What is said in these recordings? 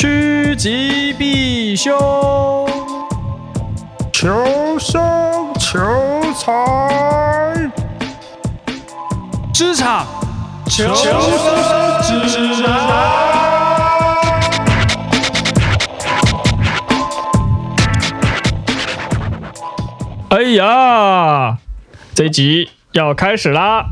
趋吉避凶，求生求财，职场求生指南。哎呀，这集要开始啦！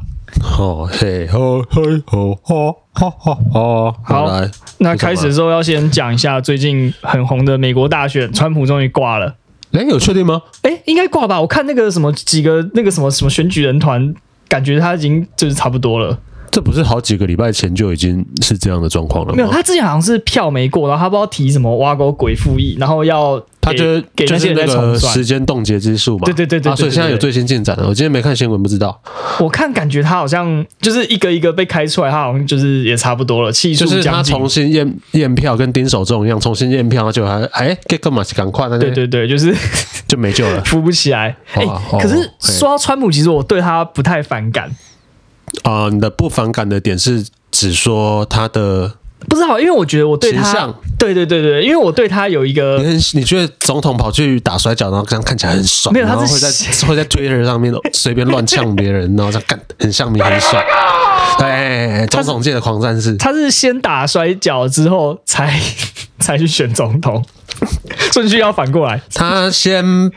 好嘿吼嘿吼哈哈哈哈！好，来那开始的时候要先讲一下最近很红的美国大选，川普终于挂了。哎，有确定吗？哎，应该挂吧？我看那个什么几个那个什么什么选举人团，感觉他已经就是差不多了。这不是好几个礼拜前就已经是这样的状况了吗？没有，他之前好像是票没过，然后他不知道提什么挖沟鬼复议，然后要他就给那些人那个时间冻结之数嘛。对对对对，所以现在有最新进展了。我今天没看新闻，不知道。我看感觉他好像就是一个一个被开出来，他好像就是也差不多了。气数就是他重新验验票，跟丁守中一样，重新验票就还哎，干嘛赶快？对对对，就是 就没救了，扶不起来。哎，可是说到川普，其实我对他不太反感。啊、呃，你的不反感的点是指说他的不知道，因为我觉得我对他，对对对对，因为我对他有一个，你你觉得总统跑去打摔跤，然后这样看起来很爽，没有，他是会在会在 Twitter 上面 随便乱呛别人，然后这样干很像你很爽，对，总统界的狂战士，他是先打摔跤之后才 才去选总统，顺序要反过来，他先。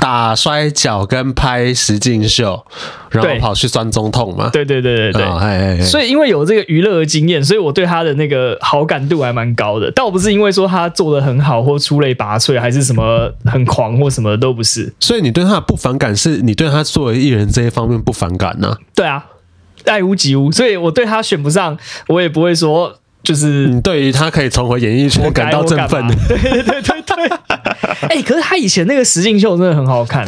打摔跤跟拍实境秀，然后跑去酸中痛嘛？对对对对对，哦、嘿嘿嘿，所以因为有这个娱乐的经验，所以我对他的那个好感度还蛮高的。倒不是因为说他做的很好或出类拔萃，还是什么很狂或什么都不是。所以你对他的不反感，是你对他作为艺人这一方面不反感呢、啊？对啊，爱屋及乌。所以我对他选不上，我也不会说。就是你对于他可以重回演艺圈感到振奋的，对对对对对。哎、欸，可是他以前那个实境秀真的很好看。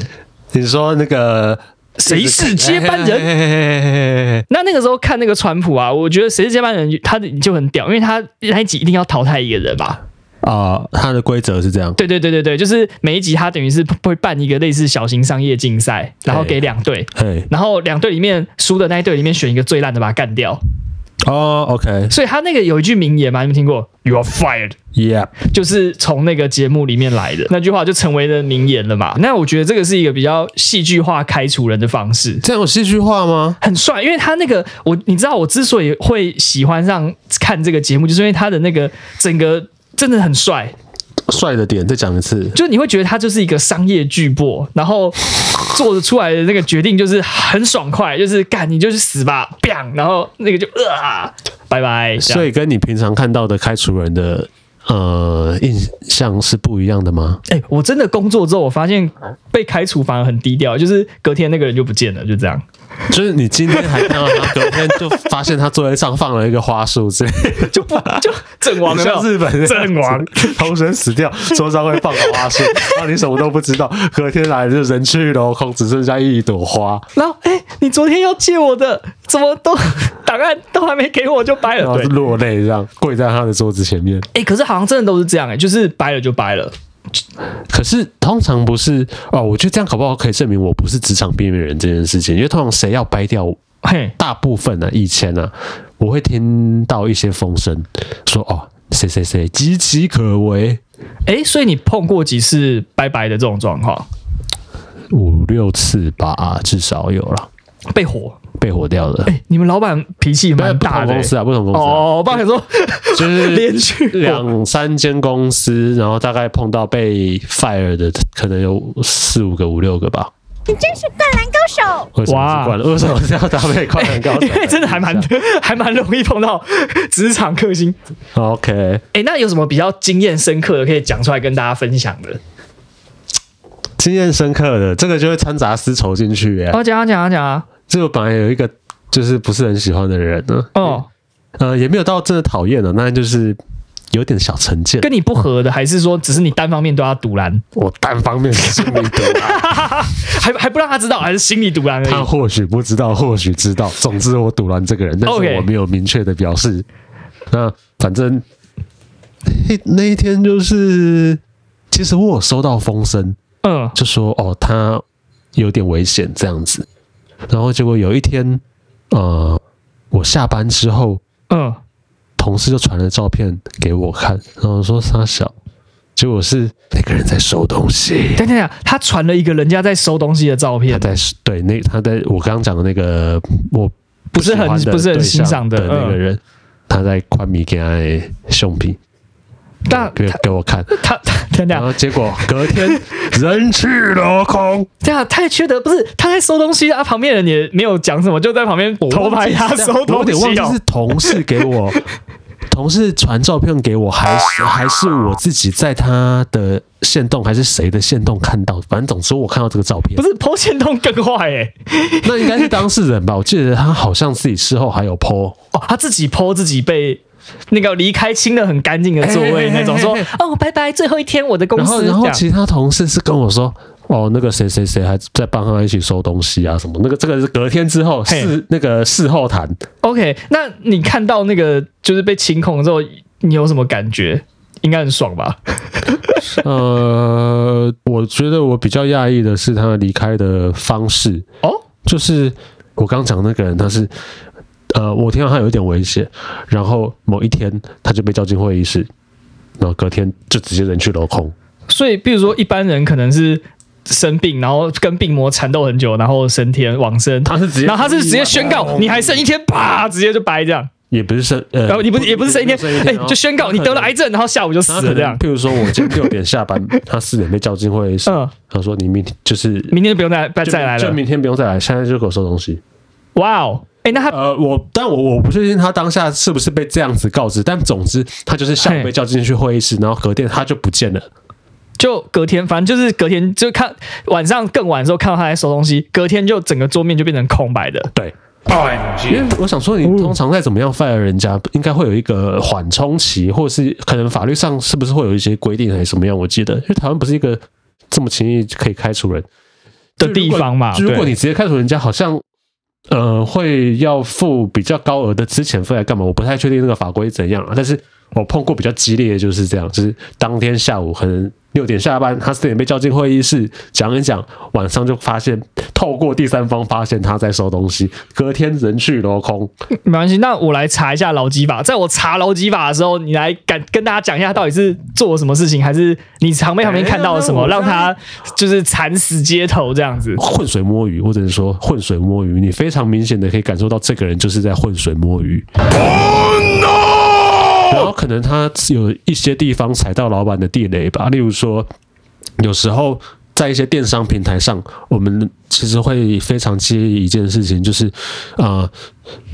你说那个谁是接班人？那那个时候看那个川普啊，我觉得谁是接班人，他就很屌，因为他那一集一定要淘汰一个人吧？啊、呃，他的规则是这样。对对对对对，就是每一集他等于是会办一个类似小型商业竞赛，然后给两队，然后两队里面输的那一队里面选一个最烂的，把他干掉。哦、oh，OK，所以他那个有一句名言嘛，你们听过？You are fired，Yeah，就是从那个节目里面来的那句话，就成为了名言了嘛。那我觉得这个是一个比较戏剧化开除人的方式。这样有戏剧化吗？很帅，因为他那个我，你知道我之所以会喜欢上看这个节目，就是因为他的那个整个真的很帅。帅的点再讲一次，就你会觉得他就是一个商业巨擘，然后做的出来的那个决定就是很爽快，就是干你就是死吧，bang，然后那个就啊，拜拜。所以跟你平常看到的开除人的呃印象是不一样的吗？哎、欸，我真的工作之后，我发现被开除反而很低调，就是隔天那个人就不见了，就这样。就是你今天还看到他，隔天就发现他座位上放了一个花束之类的，就不就阵亡了，像日本阵亡，同时死掉，桌上会放个花束，然后你什么都不知道，隔天来就人去楼空，只剩下一朵花。然后，哎、欸，你昨天要借我的，怎么都档案都还没给我就掰了，然后是落泪这样跪在他的桌子前面。哎、欸，可是好像真的都是这样哎、欸，就是掰了就掰了。可是通常不是哦，我觉得这样搞不好可以证明我不是职场边缘人这件事情。因为通常谁要掰掉，嘿，大部分呢、啊，以前呢、啊，我会听到一些风声说哦，谁谁谁岌岌可危。哎，所以你碰过几次拜拜的这种状况？五六次吧，至少有了。被火。被火掉了。哎，你们老板脾气蛮大的。不公司啊，不同公司。哦，我爸想说，就是 连续两三间公司，然后大概碰到被 fire 的，可能有四五个、五六个吧。你真是灌篮高手！哇，为什么是要搭配灌篮高手？因 为真的还蛮还蛮容易碰到职场克星。OK，哎，那有什么比较经验深刻的可以讲出来跟大家分享的？经验深刻的，这个就会掺杂丝绸进去。哎，我讲啊讲啊讲啊。这个本来有一个就是不是很喜欢的人呢，哦，呃，也没有到真的讨厌了，那就是有点小成见。跟你不合的，还是说只是你单方面对他堵拦？我单方面心里堵拦，还还不让他知道，还是心里堵拦而已？他或许不知道，或许知道。总之我堵拦这个人，但是我没有明确的表示。那反正那那一天就是，其实我有收到风声，嗯，就说哦，他有点危险这样子。然后结果有一天，呃，我下班之后，嗯，同事就传了照片给我看，然后说他小，结果是那个人在收东西。等等等，他传了一个人家在收东西的照片。他在对那他在我刚刚讲的那个我不是很不是很欣赏的那个人，嗯、他在宽米给他胸皮。但给给我看，他等等，然后结果隔天人去楼空，这样太缺德，不是他在收东西啊，旁边人也没有讲什么，就在旁边偷拍他收东西。我有点忘记是同事给我，同事传照片给我，还是还是我自己在他的线洞，还是谁的线洞看到？反正总之我看到这个照片，不是 po 限动更坏哎、欸，那应该是当事人吧？我记得他好像自己事后还有 po 哦，他自己 po 自己被。那个离开清的很干净的座位那种，说哦拜拜，最后一天我的公司。然后，然后其他同事是跟我说，哦，那个谁谁谁还在帮他一起收东西啊什么。那个这个是隔天之后事那个事后谈。OK，那你看到那个就是被清空之后，你有什么感觉？应该很爽吧？呃，我觉得我比较讶异的是他离开的方式哦，就是我刚讲那个人他是。呃，我听到他有一点危险，然后某一天他就被叫进会议室，然后隔天就直接人去楼空。所以，比如说一般人可能是生病，然后跟病魔缠斗很久，然后升天往生。他是直接，然后他是直接宣告你还剩一天，啪，直接就掰这样。也不是生，呃，然后你不是也不是剩一天，哎，就宣告你得了癌症，然后下午就死了这样。譬如说我今天六点下班，他四点被叫进会议室，嗯，他说你明天就是明天不用再再再来了，就明天不用再来，现在就给我收东西。哇哦！哎，那他呃，我但我我不确定他当下是不是被这样子告知，但总之他就是下午被叫进去会议室，然后隔天他就不见了，就隔天，反正就是隔天就看晚上更晚的时候看到他在收东西，隔天就整个桌面就变成空白的。对，因为我想说，你通常在怎么样 fire 人家，应该会有一个缓冲期，或者是可能法律上是不是会有一些规定还是什么样？我记得，因为台湾不是一个这么轻易可以开除人的地方嘛，如果你直接开除人家，好像。呃，会要付比较高额的资遣费来干嘛？我不太确定那个法规怎样啊，但是我碰过比较激烈的就是这样，就是当天下午可能六点下班，他四点被叫进会议室讲一讲，晚上就发现透过第三方发现他在收东西，隔天人去楼空。没关系，那我来查一下劳基法，在我查劳基法的时候，你来敢跟大家讲一下到底是做了什么事情，还是你旁边旁边看到了什么，让他就是惨死街头这样子，浑水摸鱼，或者是说浑水摸鱼，你非常明显的可以感受到这个人就是在浑水摸鱼。Oh! 然后可能他有一些地方踩到老板的地雷吧，例如说，有时候在一些电商平台上，我们其实会非常介意一件事情，就是啊、呃，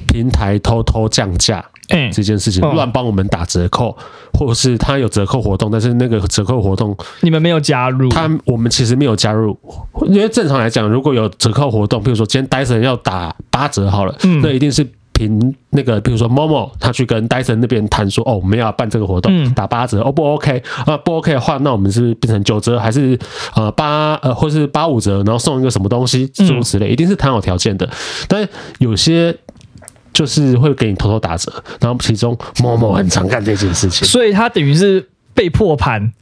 平台偷偷降价，哎，这件事情乱帮我们打折扣，或者是他有折扣活动，但是那个折扣活动你们没有加入，他我们其实没有加入，因为正常来讲，如果有折扣活动，比如说今天 Dyson 要打八折好了，嗯，那一定是。凭那个，比如说 Momo，他去跟戴森那边谈说，哦，我们要办这个活动，打八折，哦不 OK 啊，不 OK 的话，那我们是变成九折，还是呃八呃，或是八五折，然后送一个什么东西，诸如此类，一定是谈好条件的。但有些就是会给你偷偷打折，然后其中 Momo 很常干这件事情，所以他等于是被破盘，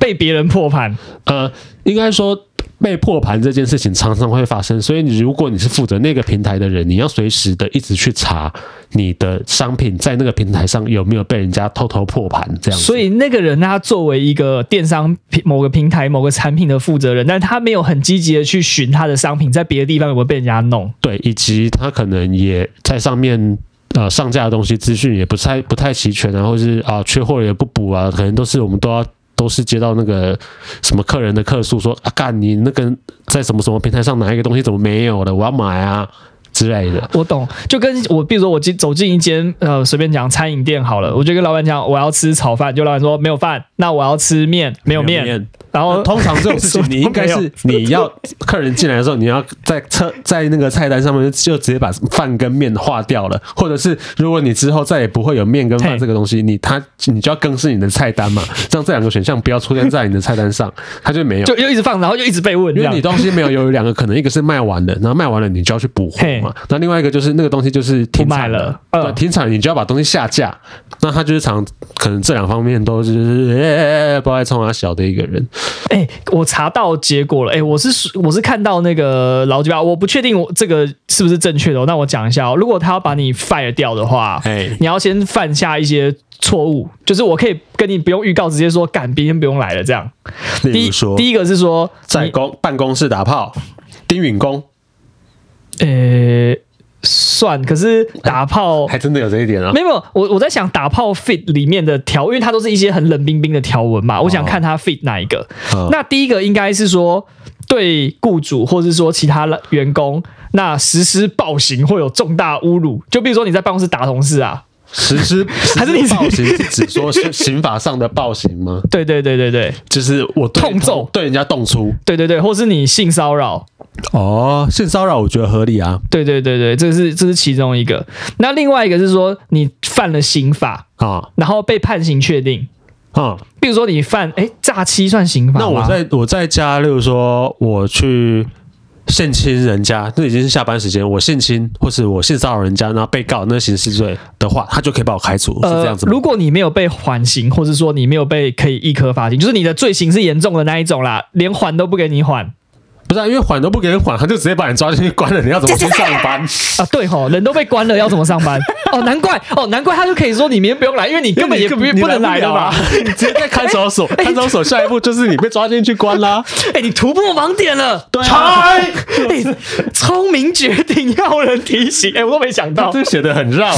被别人破盘，呃，应该说。被破盘这件事情常常会发生，所以你如果你是负责那个平台的人，你要随时的一直去查你的商品在那个平台上有没有被人家偷偷破盘这样。所以那个人他作为一个电商平某个平台某个产品的负责人，但他没有很积极的去寻他的商品在别的地方有没有被人家弄。对，以及他可能也在上面呃上架的东西资讯也不太不太齐全啊，或是啊缺货也不补啊，可能都是我们都要。都是接到那个什么客人的客诉，说啊，干你那个在什么什么平台上哪一个东西怎么没有了，我要买啊。之类的。我懂，就跟我比如说我进走进一间呃随便讲餐饮店好了，我就跟老板讲我要吃炒饭，就老板说没有饭，那我要吃面，没有面。然后通常这种事情，你应该是你要客人进来的时候，你要在车在那个菜单上面就直接把饭跟面划掉了，或者是如果你之后再也不会有面跟饭这个东西，你他你就要更新你的菜单嘛，让这两个选项不要出现在你的菜单上，他就没有，就又一直放，然后又一直被问，因为你东西没有有两个可能，一个是卖完了，然后卖完了你就要去补货嘛，那另外一个就是那个东西就是停产了，呃，停产你就要把东西下架，那他就是常可能这两方面都是哎，不爱冲他小的一个人。哎、欸，我查到结果了。哎、欸，我是我是看到那个劳基法，我不确定我这个是不是正确的。那我讲一下哦，如果他要把你 fire 掉的话，哎、欸，你要先犯下一些错误，就是我可以跟你不用预告，直接说赶，明天不用来了这样。例如说，第一，第一个是说在公办公室打炮，丁允恭。呃、欸。算，可是打炮还真的有这一点啊？没有，我我在想打炮 fit 里面的条，因为它都是一些很冷冰冰的条文嘛，我想看它 fit 哪一个。哦、那第一个应该是说对雇主或者是说其他员工，那实施暴行或有重大侮辱，就比如说你在办公室打同事啊，实施 还是你暴行是指说是刑法上的暴行吗？对对对对对，就是我痛揍对人家动粗，对对对，或是你性骚扰。哦，性骚扰我觉得合理啊。对对对对，这是这是其中一个。那另外一个是说你犯了刑法啊，然后被判刑确定啊。比如说你犯哎诈欺算刑法？那我在我在家，例如说我去性侵人家，那已经是下班时间，我性侵或是我性骚扰人家，然后被告那刑事罪的话，他就可以把我开除，是这样子吗？呃，如果你没有被缓刑，或者说你没有被可以易科罚金，就是你的罪行是严重的那一种啦，连缓都不给你缓。不是、啊，因为缓都不给人缓，他就直接把你抓进去关了。你要怎么去上班啊？对吼，人都被关了，要怎么上班？哦，难怪哦，难怪他就可以说你明天不用来，因为你根本也不不能来的嘛。你直接在看守所，看守所下一步就是你被抓进去关啦。哎，你突破盲点了，对啊，聪明绝顶，要人提醒。哎，我都没想到，这写的很绕。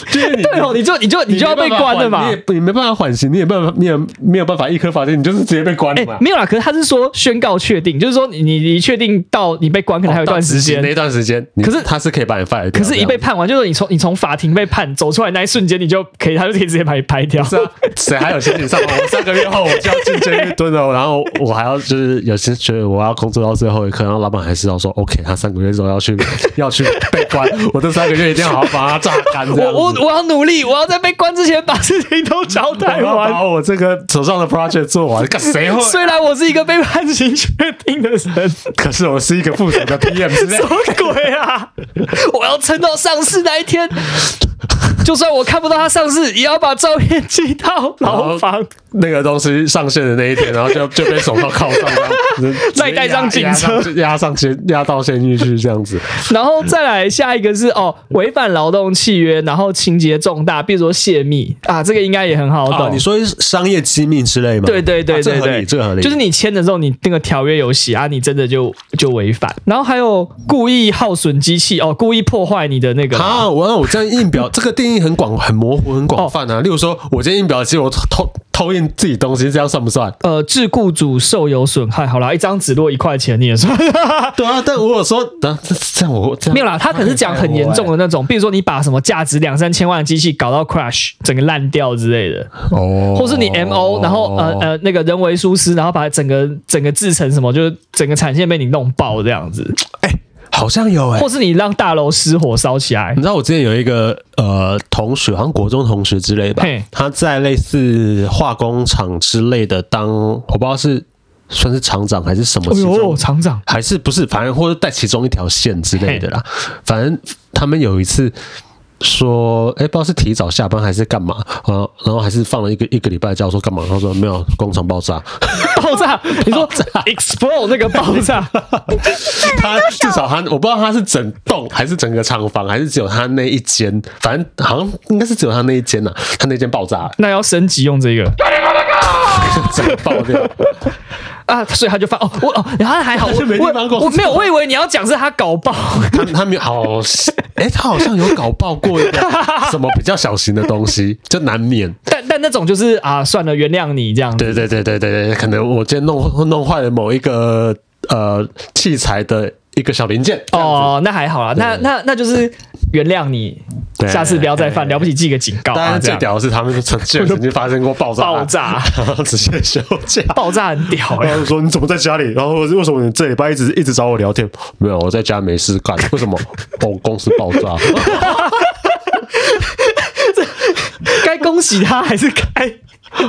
就是对哦，你就你就你就要被关了嘛，你也你没办法缓刑，你也没办法，你也没有办法一颗罚金，你就是直接被关了嘛。没有啦，可是他是说宣告确定，就是说。你你确定到你被关可能还有一段时间，那段时间，可是他是可以把你掉。可是，一被判完，就是你从你从法庭被判走出来那一瞬间，你就可以，他就可以直接把你拍掉。是啊，谁还有心情上班？我三个月后我就要进监狱蹲了，然后我还要就是有些觉得我要工作到最后一刻，然后老板还是要说 OK，他三个月之后要去要去被关，我这三个月一定要好好把他榨干。我我我要努力，我要在被关之前把事情都交代完，把我这个手上的 project 做完。干谁会？虽然我是一个被判刑确定的人，可是。我是一个负责的 PM，什么鬼啊！我要撑到上市那一天，就算我看不到他上市，也要把照片寄到牢房。那个东西上线的那一天，然后就就被手铐铐上，再 带上警车，押上监，押到监狱去这样子。然后再来下一个是哦，违反劳动契约，然后情节重大，比如说泄密啊，这个应该也很好懂。你说商业机密之类吗？对对对对对，这个合理，就是你签的时候，你那个条约有写啊，你真的就就违反。然后还有故意耗损机器哦，故意破坏你的那个啊，我我这样印表，这个定义很广、很模糊、很广泛啊。例如说，我今天印表机，我偷。偷印自己东西，这样算不算？呃，致雇主受有损害。好啦，一张纸落一块钱，你也算。对啊，但如果说，这这样我这样没有啦，他可是讲很严重的那种，比如说你把什么价值两三千万的机器搞到 crash，整个烂掉之类的。哦。或是你 MO，然后呃呃那个人为疏失，然后把整个整个制成什么，就是整个产线被你弄爆这样子。哎。好像有哎、欸，或是你让大楼失火烧起来。你知道我之前有一个呃同学，好像国中同学之类吧，他在类似化工厂之类的当，我不知道是算是厂长还是什么，哦，厂长还是不是，反正或者带其中一条线之类的啦。反正他们有一次。说，哎，不知道是提早下班还是干嘛啊？然后还是放了一个一个礼拜假，说干嘛？他说没有，工厂爆炸，爆炸？你说 explode 那个爆炸？他至少他，我不知道他是整栋还是整个厂房，还是只有他那一间，反正好像应该是只有他那一间呐、啊。他那间爆炸，那要升级用这个，整个爆掉。啊，所以他就发哦，我哦，然后还好，我没我，我没有，我以为你要讲是他搞爆，他他没有好，哎，他好像有搞爆过一个 什么比较小型的东西，就难免。但但那种就是啊，算了，原谅你这样子。对对对对对对，可能我今天弄弄坏了某一个呃器材的一个小零件。哦，那还好啦，那那那就是原谅你。下次不要再犯，了不起记个警告。当然，最屌的是他们曾经曾经发生过爆炸，爆炸，然 后直接休假，爆炸很屌。然后说你怎么在家里？然后为什么你这礼拜一直一直找我聊天？没有，我在家没事干。为什么？我，公司爆炸。恭喜他还是该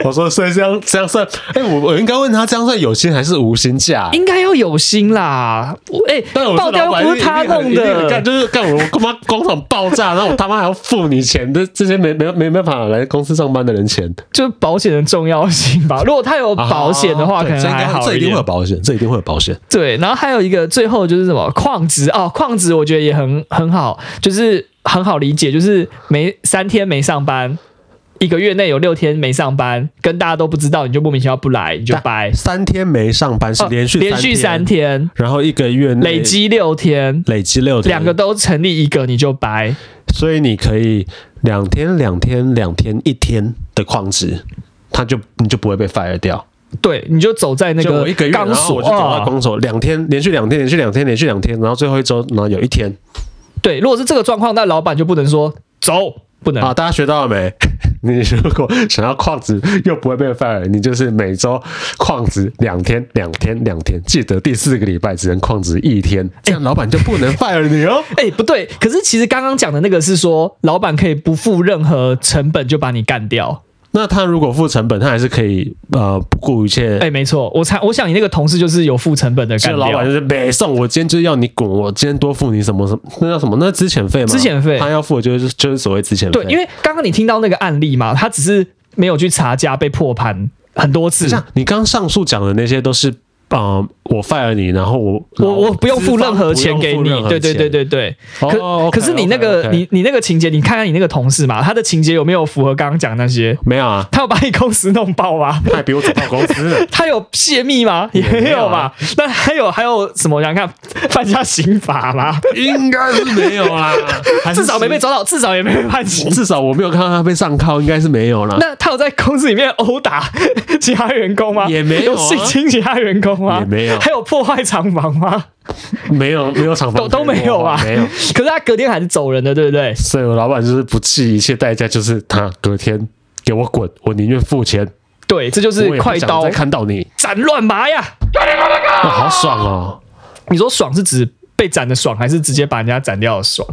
我说，所以这样这样算，哎、欸，我我应该问他，这样算有薪还是无薪假？应该要有薪啦。哎、欸，爆掉不是他弄的，干就是干我他妈工厂爆炸，然后我他妈还要付你钱的，这些没没没没办法来公司上班的人钱，就保险的重要性吧。如果他有保险的话，可能还好一点。这一定会有保险，这一定会有保险。对，然后还有一个最后就是什么矿值哦，矿值我觉得也很很好，就是很好理解，就是没三天没上班。一个月内有六天没上班，跟大家都不知道，你就莫名其妙不来，你就掰。三天没上班是连续、哦、连续三天，然后一个月内累积六天，累积六天，两个都成立一个你就掰。所以你可以两天两天两天一天的旷职，他就你就不会被 fire 掉。对，你就走在那个钢索，我就走在钢索，两天连续两天连续两天连续两天，然后最后一周然后有一天。对，如果是这个状况，那老板就不能说走。不能啊！大家学到了没？你如果想要旷职又不会被 fire，你就是每周旷职两天，两天，两天，记得第四个礼拜只能旷职一天，这样老板就不能 fire 你哦。哎、不对，可是其实刚刚讲的那个是说，老板可以不付任何成本就把你干掉。那他如果付成本，他还是可以呃不顾一切。哎、欸，没错，我猜，我想你那个同事就是有付成本的感觉。老板就是没送，我今天就是要你滚，我今天多付你什么什么，那叫什么？那资遣费吗？资遣费，他要付的就是就是所谓资遣费。对，因为刚刚你听到那个案例嘛，他只是没有去查价，被破盘很多次。像你刚刚上述讲的那些都是。啊、呃！我 fire 你，然后我我我不用付任何钱给你，对对对对对。可、oh, okay, 可是你那个 okay, okay. 你你那个情节，你看看你那个同事嘛，他的情节有没有符合刚刚讲那些？没有啊，他有把你公司弄爆吗？他还比我早到公司。他有泄密吗？也没有吧。那还有还有什么？我想看 犯下刑法吗？应该是没有啦，至少没被抓到，至少也没被判刑。至少我没有看到他被上铐，应该是没有啦。那他有在公司里面殴打其他员工吗？也没有、啊。性侵其他员工吗？也没有。还有破坏厂房吗？没有，没有厂房都都没有啊。没有。可是他隔天还是走人的，对不对？所以我老板就是不计一切代价，就是他隔天给我滚，我宁愿付钱。对，这就是快刀。再看到你斩乱麻呀！哇，好爽哦！你说爽是指被斩的爽，还是直接把人家斩掉的爽？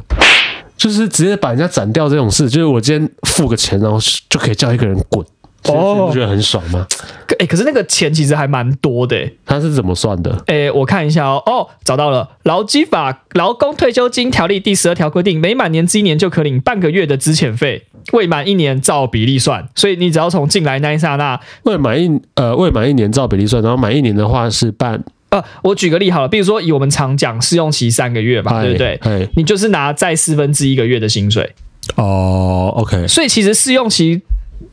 就是直接把人家斩掉这种事，就是我今天付个钱，然后就可以叫一个人滚。哦，你不觉得很爽吗？哎、欸，可是那个钱其实还蛮多的。他是怎么算的？哎、欸，我看一下哦。哦，找到了，《劳基法劳工退休金条例》第十二条规定，每满年之一年就可领半个月的资遣费，未满一年照比例算。所以你只要从进来那一刹那，未满一呃未满一年照比例算，然后满一年的话是半。呃，我举个例好了，比如说以我们常讲试用期三个月吧，对不对？你就是拿再四分之一个月的薪水。哦，OK。所以其实试用期。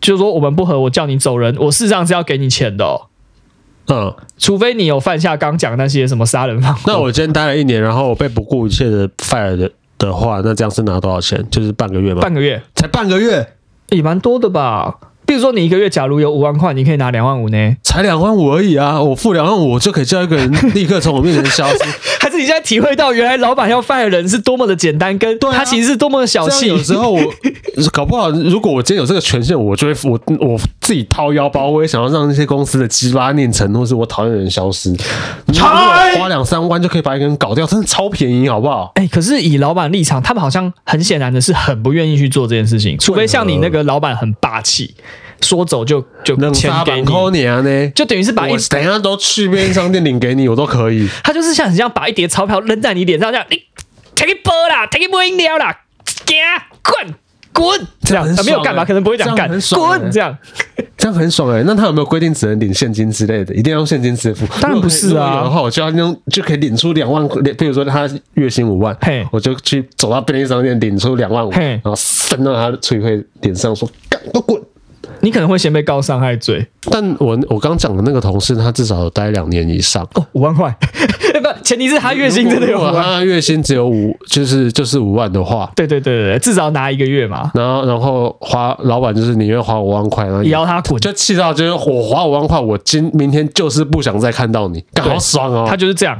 就是说我们不合，我叫你走人，我事实上是要给你钱的哦。嗯，除非你有犯下刚讲那些什么杀人放火。那我今天待了一年，然后我被不顾一切的 fire 的的话，那这样是拿多少钱？就是半个月吗？半个月，才半个月，也蛮多的吧。比如说，你一个月假如有五万块，你可以拿两万五呢？才两万五而已啊！我付两万五，我就可以叫一个人立刻从我面前消失。还是你现在体会到，原来老板要 fire 人是多么的简单，跟他其实是多么的小气。有时候我 搞不好，如果我今天有这个权限，我就会我我自己掏腰包，我也想要让那些公司的鸡巴念成，或是我讨厌的人消失。花两三万就可以把一个人搞掉，真的超便宜，好不好？哎、欸，可是以老板立场，他们好像很显然的是很不愿意去做这件事情，除非像你那个老板很霸气。说走就就钱给你呢，就等于是把一等一下都去便利商店领给你，我都可以。他就是像你这样把一叠钞票扔在你脸上，这样你 take 一波啦，take 一波饮料啦，滚滚这样，他没有干嘛，可能不会这样干，滚这样，这样很爽哎。那他有没有规定只能领现金之类的？一定要用现金支付？当然不是啊。然后我就要用就可以领出两万块，比如说他月薪五万，嘿，我就去走到便利商店领出两万五，然后伸到他的脆脆脸上说干都滚。你可能会先被告伤害罪，但我我刚讲的那个同事，他至少有待两年以上。哦，五万块，不，前提是他月薪真的有五万，他月薪只有五，就是就是五万的话，对对对对，至少拿一个月嘛。然后然后花老板就是宁愿花五万块，然后也要他滚，就气到就是我花五万块，我今明天就是不想再看到你，好爽哦，他就是这样。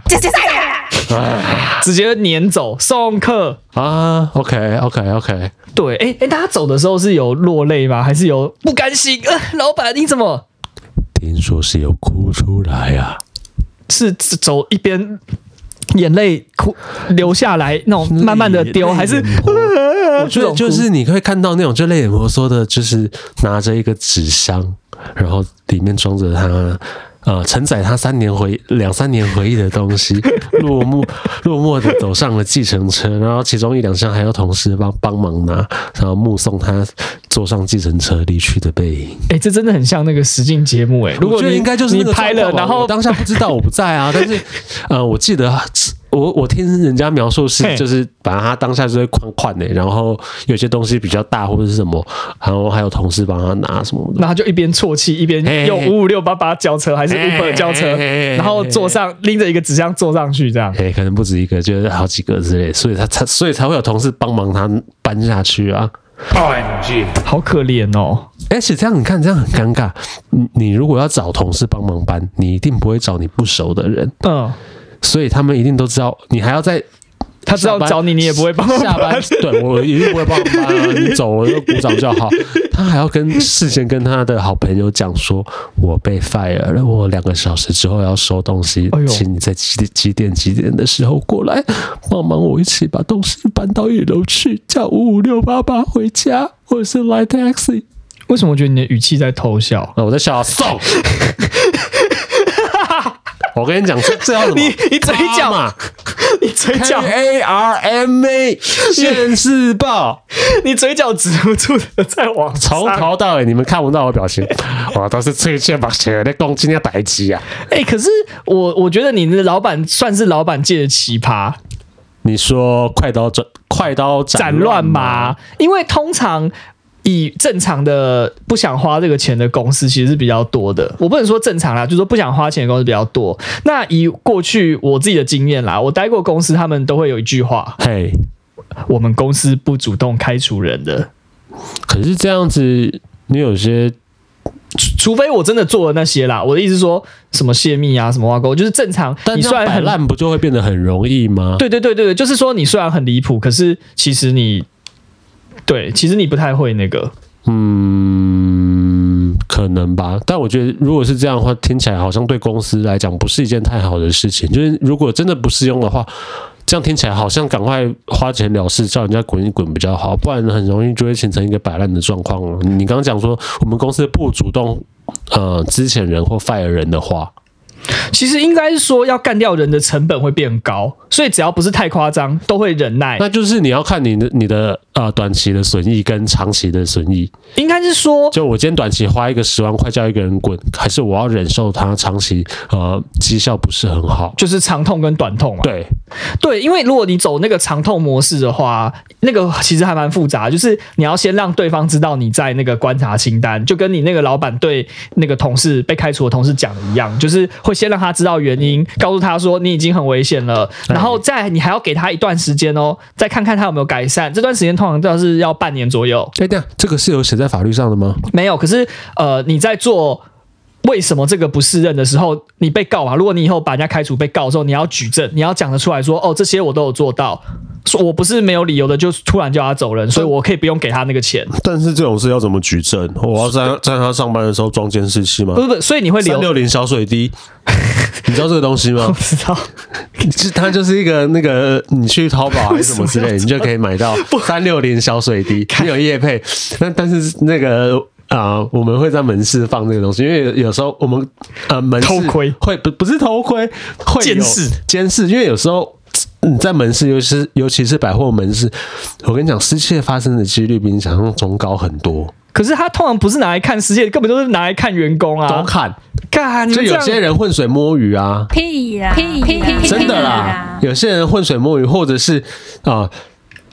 直接撵走送客。啊！OK OK OK，对，哎、欸、哎，大家走的时候是有落泪吗？还是有不甘心？呃，老板你怎么？听说是有哭出来呀、啊？是走一边眼泪哭流下来，那种慢慢的丢，还是 我觉得就是你会看到那种，就泪眼婆娑的，就是拿着一个纸箱，然后里面装着他。呃，承载他三年回两三年回忆的东西，落寞落寞的走上了计程车，然后其中一两箱还有同事帮帮忙拿，然后目送他坐上计程车离去的背影。哎、欸，这真的很像那个实境节目哎、欸，如果你应该就是你拍了，然后当下不知道我不在啊，但是呃，我记得。我我听人家描述是，就是把他当下就会宽宽的，然后有些东西比较大或者是什么，然后还有同事帮他拿什么的，那他就一边啜泣一边用五五六八八轿车还是 Uber 轿车，然后坐上拎着一个纸箱坐上去这样，哎，可能不止一个，就是好几个之类，所以他才所以才会有同事帮忙他搬下去啊。OMG，好可怜哦！而且这样你看这样很尴尬，你你如果要找同事帮忙搬，你一定不会找你不熟的人，嗯。所以他们一定都知道，你还要在他知道找你，你也不会帮下班。对，我一定不会帮他搬啊！你走，我就鼓掌就好。他还要跟事先跟他的好朋友讲说，我被 fire 了，我两个小时之后要收东西，请你在几几点几点的时候过来帮忙，我一起把东西搬到一楼去，叫五五六八八回家，或者是来 taxi。为什么我觉得你的语气在偷笑？啊，我在笑送。我跟你讲，这这要什么？你你嘴角嘛？你嘴角 A R M A 现世报，你嘴角止不住的在往从头到尾，你们看不到我表情，我都是最欠把钱的公斤要逮鸡啊！哎、欸，可是我我觉得你的老板算是老板界的奇葩。你说快刀斩快刀斩乱麻？因为通常。以正常的不想花这个钱的公司其实是比较多的，我不能说正常啦，就是说不想花钱的公司比较多。那以过去我自己的经验啦，我待过公司，他们都会有一句话：“嘿，我们公司不主动开除人的。”可是这样子，你有些除除非我真的做了那些啦，我的意思是说什么泄密啊，什么挖沟，就是正常。但你虽然很烂，不就会变得很容易吗？对对对对，就是说你虽然很离谱，可是其实你。对，其实你不太会那个，嗯，可能吧。但我觉得，如果是这样的话，听起来好像对公司来讲不是一件太好的事情。就是如果真的不适用的话，这样听起来好像赶快花钱了事，叫人家滚一滚比较好，不然很容易就会形成一个摆烂的状况了。你刚刚讲说我们公司不主动呃资遣人或 fire 人的话。其实应该是说，要干掉人的成本会变高，所以只要不是太夸张，都会忍耐。那就是你要看你的你的呃短期的损益跟长期的损益。应该是说，就我今天短期花一个十万块叫一个人滚，还是我要忍受他长期呃绩效不是很好？就是长痛跟短痛嘛。对对，因为如果你走那个长痛模式的话，那个其实还蛮复杂，就是你要先让对方知道你在那个观察清单，就跟你那个老板对那个同事被开除的同事讲的一样，就是会先让他知道原因，告诉他说你已经很危险了，然后再你还要给他一段时间哦，再看看他有没有改善。这段时间通常都是要半年左右。对，这样这个是有写在法律上的吗？没有，可是呃，你在做。为什么这个不适任的时候，你被告嘛？如果你以后把人家开除被告的时候，你要举证，你要讲得出来说，哦，这些我都有做到，说我不是没有理由的就突然叫他走人，所以我可以不用给他那个钱。但是这种事要怎么举证？我要在在他上班的时候装监视器吗？不是不是，所以你会留三六零小水滴，你知道这个东西吗？我知道，它就是一个那个你去淘宝 还是什么之类，你就可以买到三六零小水滴，没有夜配，但但是那个。啊、呃，我们会在门市放这个东西，因为有时候我们呃门市偷窥会不不是偷窥，会监视监视，因为有时候你在门市，尤其是尤其是百货门市，我跟你讲，失窃发生的几率比你想象中高很多。可是他通常不是拿来看失窃，根本都是拿来看员工啊，都看，看，就有些人浑水摸鱼啊，屁呀屁屁屁，真的啦，有些人浑水摸鱼，或者是啊。呃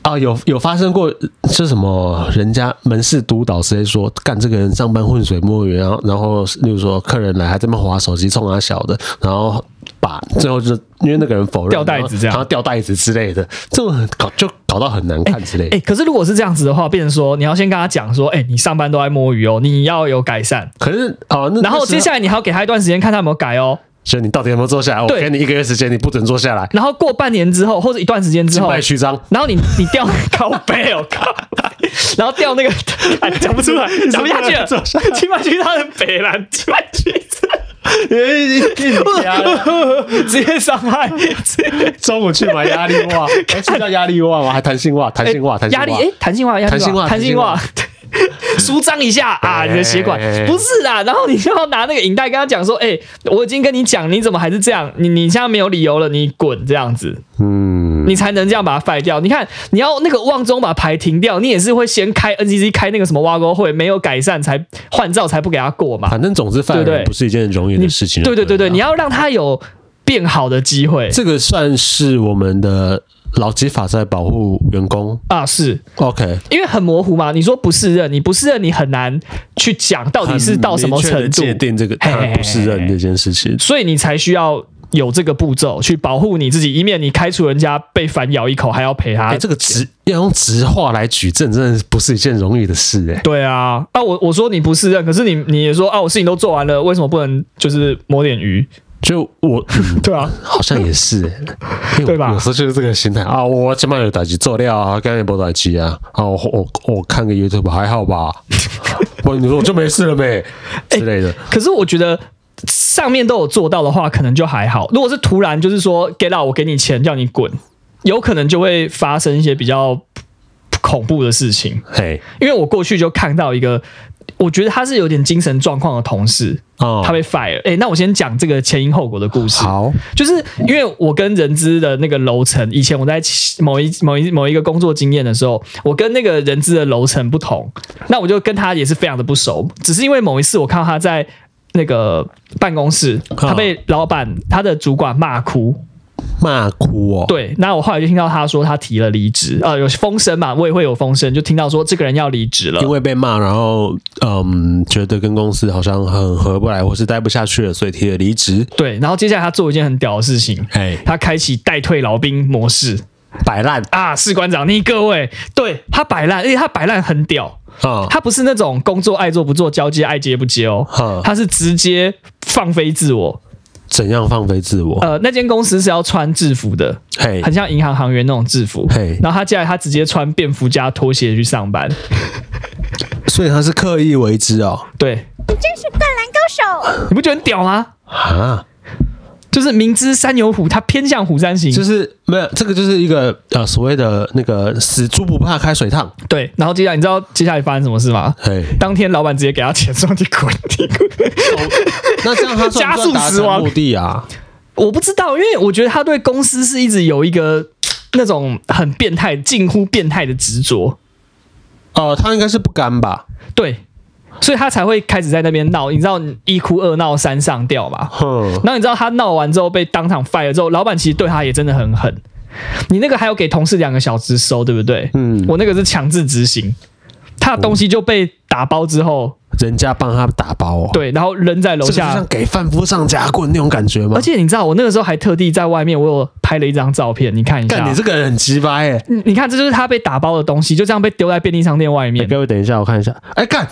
啊，有有发生过是什么？人家门市督导直接说，干这个人上班浑水摸鱼，然后然后，例如说客人来还这么划手机冲他小的，然后把最后就因为那个人否认掉袋子这样，然后掉袋子之类的，这种搞就搞到很难看之类的。哎、欸欸，可是如果是这样子的话，变成说你要先跟他讲说，哎、欸，你上班都爱摸鱼哦，你要有改善。可是啊，那然后接下来你还要给他一段时间，看他有没有改哦。所以你到底有没有坐下来？我给你一个月时间，你不准坐下来。然后过半年之后，或者一段时间之后，静脉曲张。然后你你掉 靠背哦靠，然后掉那个讲不出来，讲不下去了。静脉曲张的北兰静脉曲张。直接伤害。中午去买压力袜，还是叫压力袜吗？还弹性袜？弹性袜？弹性袜？压力？哎，弹性袜？弹性袜？弹性袜？舒张一下啊，你的血管不是啦，然后你就要拿那个引带跟他讲说，哎，我已经跟你讲，你怎么还是这样？你你现在没有理由了，你滚这样子，嗯，你才能这样把它废掉。你看，你要那个旺中把牌停掉，你也是会先开 NCC 开那个什么挖沟会，没有改善才换照才不给他过嘛。反正总之，废人不是一件容易的事情。对对对对，你要让他有变好的机会。这个算是我们的。劳基法在保护员工啊，是 OK，因为很模糊嘛。你说不适任，你不适任，你很难去讲到底是到什么程度界定这个他不适任这件事情，所以你才需要有这个步骤去保护你自己，以免你开除人家被反咬一口，还要赔他。欸、这个直要用直话来举证，真的不是一件容易的事哎、欸。对啊，啊我我说你不适任，可是你你也说啊，我事情都做完了，为什么不能就是摸点鱼？就我，嗯、对啊，好像也是、欸，对吧？有时候就是这个心态啊，我起码有打击做了啊，刚才没打击啊，啊，我我我看个 YouTube 还好吧？我你说我就没事了呗之类的、欸。可是我觉得上面都有做到的话，可能就还好。如果是突然就是说 get out，我给你钱叫你滚，有可能就会发生一些比较恐怖的事情。嘿，因为我过去就看到一个。我觉得他是有点精神状况的同事，哦，他被 fire。哎，那我先讲这个前因后果的故事。好，就是因为我跟人资的那个楼层，以前我在某一某一某一个工作经验的时候，我跟那个人资的楼层不同，那我就跟他也是非常的不熟。只是因为某一次我看到他在那个办公室，他被老板他的主管骂哭。骂哭哦，对，那我后来就听到他说他提了离职，呃，有风声嘛，我也会有风声，就听到说这个人要离职了，因为被骂，然后嗯，觉得跟公司好像很合不来，或是待不下去了，所以提了离职。对，然后接下来他做一件很屌的事情，哎，他开启代退老兵模式，摆烂。啊，士官长，你各位，对他摆烂，而且他摆烂很屌。啊，他不是那种工作爱做不做，交接爱接不接哦，他是直接放飞自我。怎样放飞自我？呃，那间公司是要穿制服的，嘿，很像银行行员那种制服，嘿。然后他进来，他直接穿便服加拖鞋去上班，所以他是刻意为之哦。对，你真是灌篮高手，你不觉得很屌吗？啊！就是明知山有虎，他偏向虎山行。就是没有这个，就是一个呃所谓的那个死猪不怕开水烫。对，然后接下来你知道接下来发生什么事吗？当天老板直接给他钱，说你滚，你滚。那这样他 加速死亡目的啊？我不知道，因为我觉得他对公司是一直有一个那种很变态、近乎变态的执着。哦、呃，他应该是不甘吧？对。所以他才会开始在那边闹，你知道一哭二闹三上吊嘛？然后你知道他闹完之后被当场 fire 之后，老板其实对他也真的很狠。你那个还有给同事两个小时收，对不对？嗯，我那个是强制执行，他的东西就被打包之后，人家帮他打包哦。对，然后扔在楼下，像给贩夫上夹棍那种感觉吗？而且你知道，我那个时候还特地在外面，我有拍了一张照片，你看一下。但你这个人很鸡掰哎！你看，这就是他被打包的东西，就这样被丢在便利商店外面。各位等一下，我看一下。哎，干！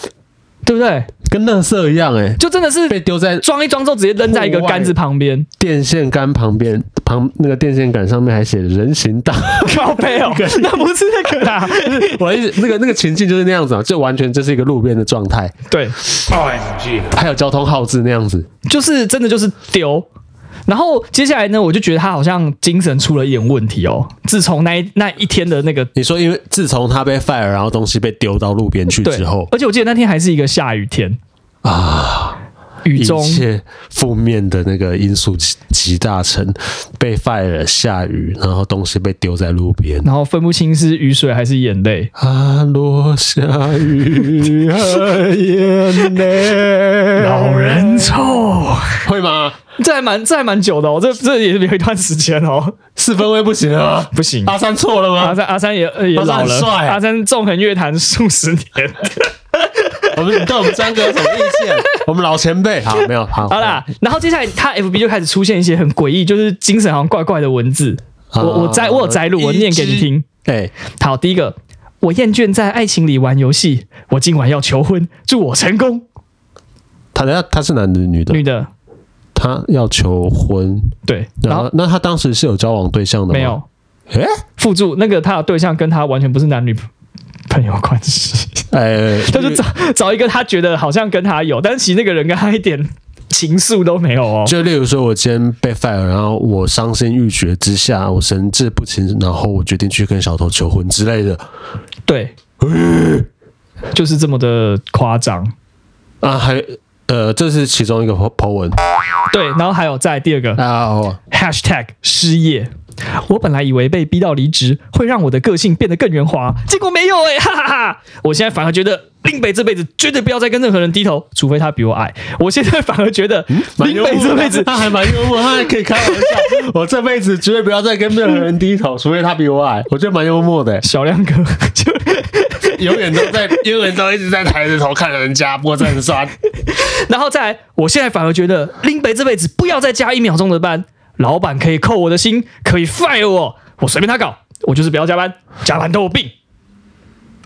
对不对？跟垃圾一样哎、欸，就真的是被丢在装一装之后，直接扔在一个杆子旁边，电线杆旁边，旁那个电线杆上面还写人行道，靠背哦，那不是那个啦，我意思那个那个情境就是那样子啊，就完全就是一个路边的状态，对，OMG，还有交通号志那样子，就是真的就是丢。然后接下来呢，我就觉得他好像精神出了一点问题哦。自从那一那一天的那个，你说，因为自从他被 fire，然后东西被丢到路边去之后，而且我记得那天还是一个下雨天啊。雨中。一切负面的那个因素集集大成，被 fire 下雨，然后东西被丢在路边，然后分不清是雨水还是眼泪。啊，落下雨和眼泪，老人臭会吗？这还蛮这还蛮久的哦，这这也是有一段时间哦，四分位不行啊，不行，阿三错了吗？阿三阿三也也老了，阿三纵横乐坛数十年。我们对我们三个有什么意见？我们老前辈，好，没有，好，好啦。然后接下来，他 FB 就开始出现一些很诡异，就是精神好像怪怪的文字。我我摘我有摘录，我念给你听。哎，好，第一个，我厌倦在爱情里玩游戏，我今晚要求婚，祝我成功。他要他是男的女的？女的。他要求婚，对。然后那他当时是有交往对象的吗？没有。哎，附注那个他的对象跟他完全不是男女朋友关系。呃，他就找找一个他觉得好像跟他有，但是其实那个人跟他一点情愫都没有哦。就例如说，我今天被 fire，然后我伤心欲绝之下，我神志不清，然后我决定去跟小偷求婚之类的。对，就是这么的夸张啊！还呃，这是其中一个 po 文。对，然后还有再第二个啊、哦、，#hashtag 失业。我本来以为被逼到离职会让我的个性变得更圆滑，结果没有哎、欸，哈哈哈！我现在反而觉得林北这辈子绝对不要再跟任何人低头，除非他比我矮。我现在反而觉得林北这辈子 他还蛮幽默，他还可以开玩笑。我这辈子绝对不要再跟任何人低头，除非他比我矮。我觉得蛮幽默的、欸。小亮哥就 永远都在，永远都一直在抬着头看人家，不过真的很酸。然后再来，我现在反而觉得林北这辈子不要再加一秒钟的班。老板可以扣我的薪，可以 fire 我，我随便他搞，我就是不要加班，加班都有病。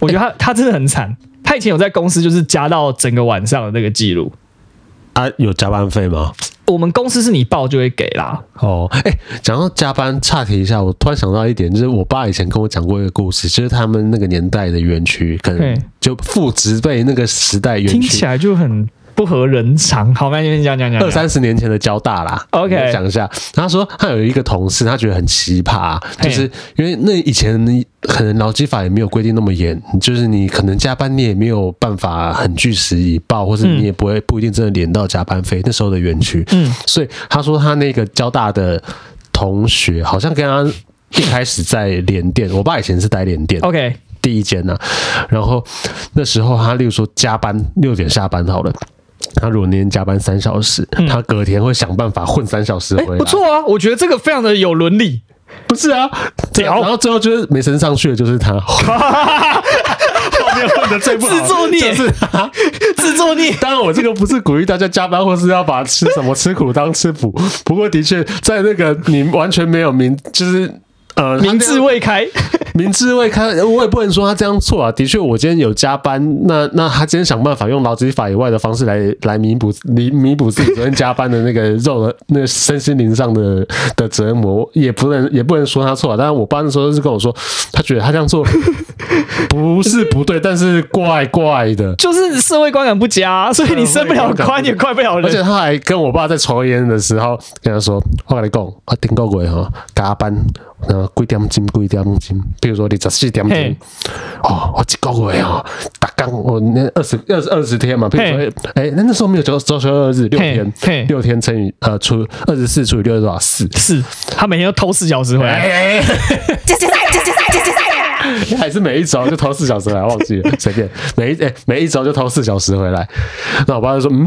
我觉得他他真的很惨，他以前有在公司就是加到整个晚上的那个记录。啊，有加班费吗？我们公司是你报就会给啦。哦，哎、欸，讲到加班，岔题一下，我突然想到一点，就是我爸以前跟我讲过一个故事，就是他们那个年代的园区，可能就父执辈那个时代园区，听起来就很。不合人常，好，那先讲讲讲。二三十年前的交大啦，OK，讲一下。他说他有一个同事，他觉得很奇葩，就是因为那以前可能劳基法也没有规定那么严，就是你可能加班你也没有办法很据实以报，或是你也不会不一定真的连到加班费。那时候的园区，嗯，所以他说他那个交大的同学好像跟他一开始在联电，我爸以前是待联电，OK，第一间呐。然后那时候他例如说加班六点下班好了。他如果那天加班三小时，嗯，他隔天会想办法混三小时回来。欸，不错啊，我觉得这个非常的有伦理。不是啊，然后最后就是没升上去的就是他。后面混的最不好自作孽，就是他自作孽。当然，我这个不是鼓励大家加班，或是要把吃什么吃苦当吃补。不过，的确在那个你完全没有名，就是。呃，明智未开，明智未开，我也不能说他这样错啊。的确，我今天有加班，那那他今天想办法用劳资法以外的方式来来弥补弥弥补自己昨天加班的那个肉的那个身心灵上的的折磨，也不能也不能说他错啊。但是我爸那时候是跟我说，他觉得他这样做 不是不对，但是怪怪的，就是社会观感不佳，所以你升不了官也怪不了人。而且他还跟我爸在抽烟的时候跟他说：“我跟你讲，我顶过鬼哈，加班。”然后几点钟？几点钟？比如说你十四点钟，哦，我一个月哦，打工我那二十二十二十天嘛。比如说，哎，那那时候没有周周休二日，六天，六天乘以呃除二十四除以六是多少？四四。他每天都偷四小时回来。还是每一周就偷四小时回来？忘记了，随便。每一哎每一周就偷四小时回来。那我爸就说，嗯，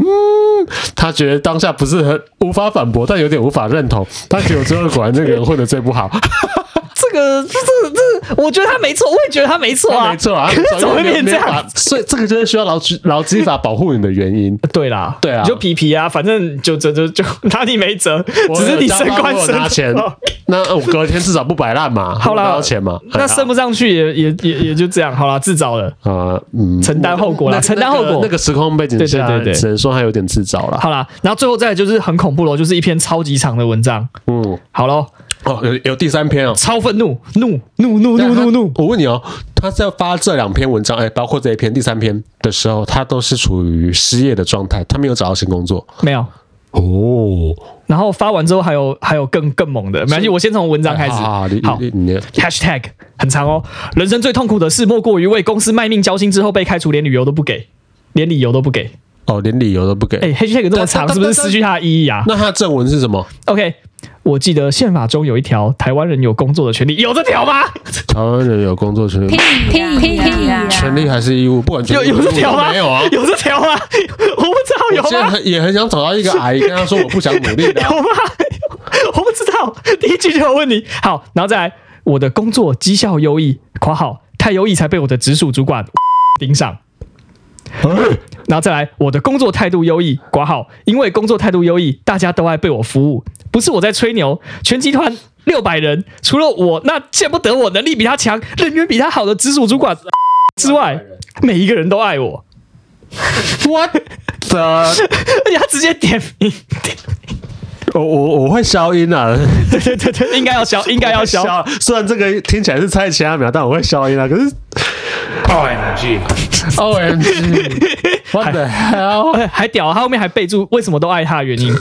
他觉得当下不是很无法反驳，但有点无法认同。他觉得最后果然这个人混得最不好。这个这这这，我觉得他没错，我也觉得他没错啊，没错啊，怎么会变这样？所以这个就是需要劳基劳基法保护你的原因。对啦，对啊，你就皮皮啊，反正就就就就拿你没辙，只是你升官升拿钱，那我隔天至少不摆烂嘛，好啦，要钱嘛，那升不上去也也也也就这样，好啦，自找的啊，嗯，承担后果啦，承担后果。那个时空背景下，对对对，只能说他有点自找了。好啦，然后最后再就是很恐怖了，就是一篇超级长的文章。嗯，好喽。哦，有有第三篇哦，超愤怒，怒怒怒怒怒怒！我问你哦，他在发这两篇文章，哎，包括这一篇第三篇的时候，他都是处于失业的状态，他没有找到新工作，没有哦。然后发完之后还有还有更更猛的，没关系，我先从文章开始。好，Hashtag 很长哦。人生最痛苦的事莫过于为公司卖命交心之后被开除，连理由都不给，连理由都不给。哦，连理由都不给。哎，Hashtag 这么长，是不是失去它的意义啊？那它正文是什么？OK。我记得宪法中有一条台湾人有工作的权利，有这条吗？台湾人有工作权利屁屁屁，权利还是义务？不管有有这条吗？没有啊，有这条吗？我不知道有吗？我很也很想找到一个阿姨跟他说我不想努力的、啊，有吗？我不知道。第一句就要问你，好，然后再来，我的工作绩效优异（括号太优异才被我的直属主管盯上）。然后再来，我的工作态度优异（挂号因为工作态度优异，大家都爱被我服务）。不是我在吹牛，全集团六百人，除了我那见不得我能力比他强、人缘比他好的直属主管之外，每一个人都爱我。What the？而且他直接点名，点名我我我会消音啊！对对对对，应该要消，应该要消。虽然这个听起来是猜其他秒，但我会消音啊。可是，OMG，OMG。What the hell？还 还屌，他后面还备注为什么都爱他的原因，